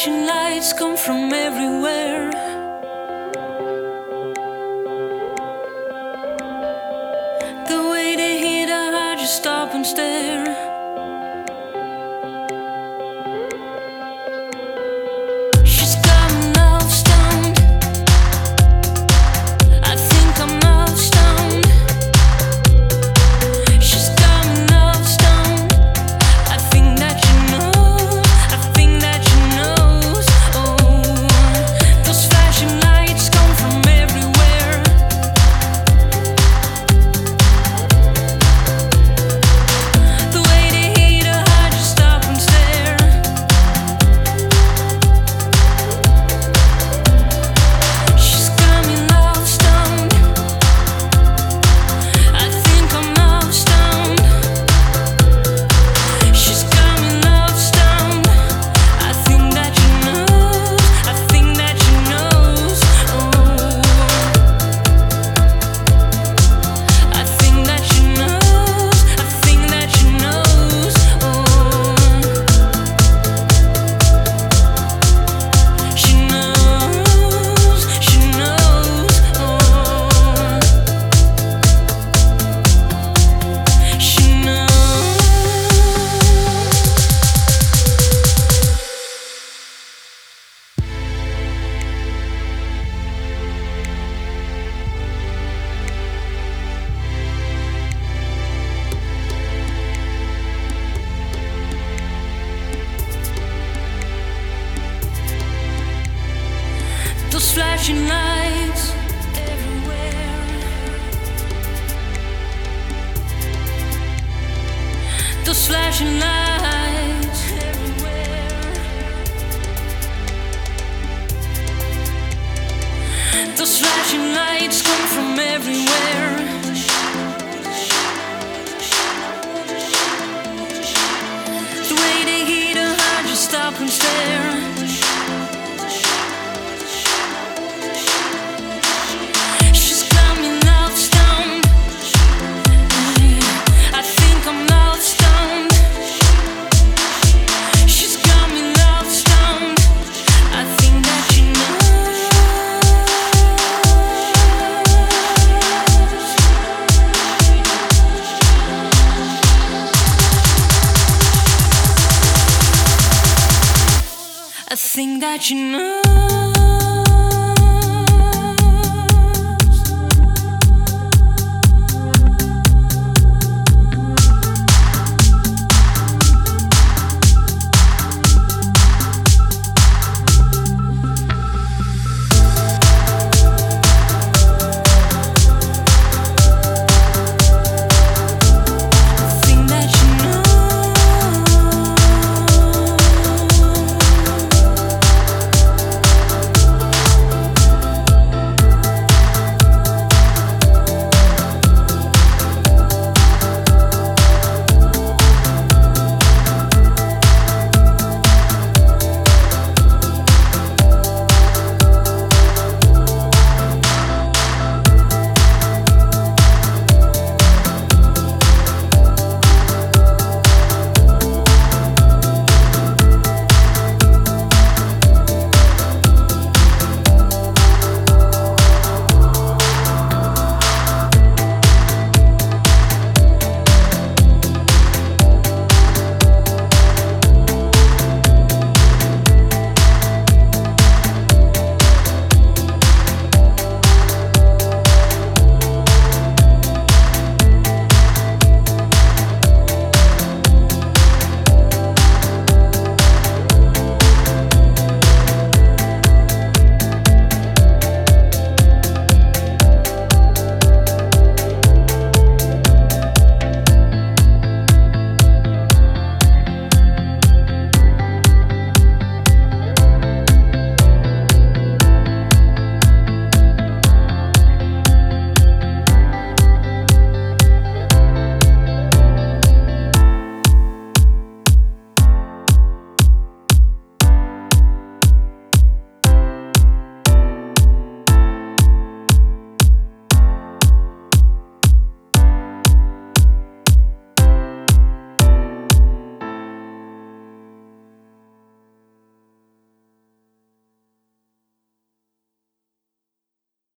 flashing lights come from everywhere. Those flashing lights everywhere. Those flashing lights come from everywhere. a thing that you know.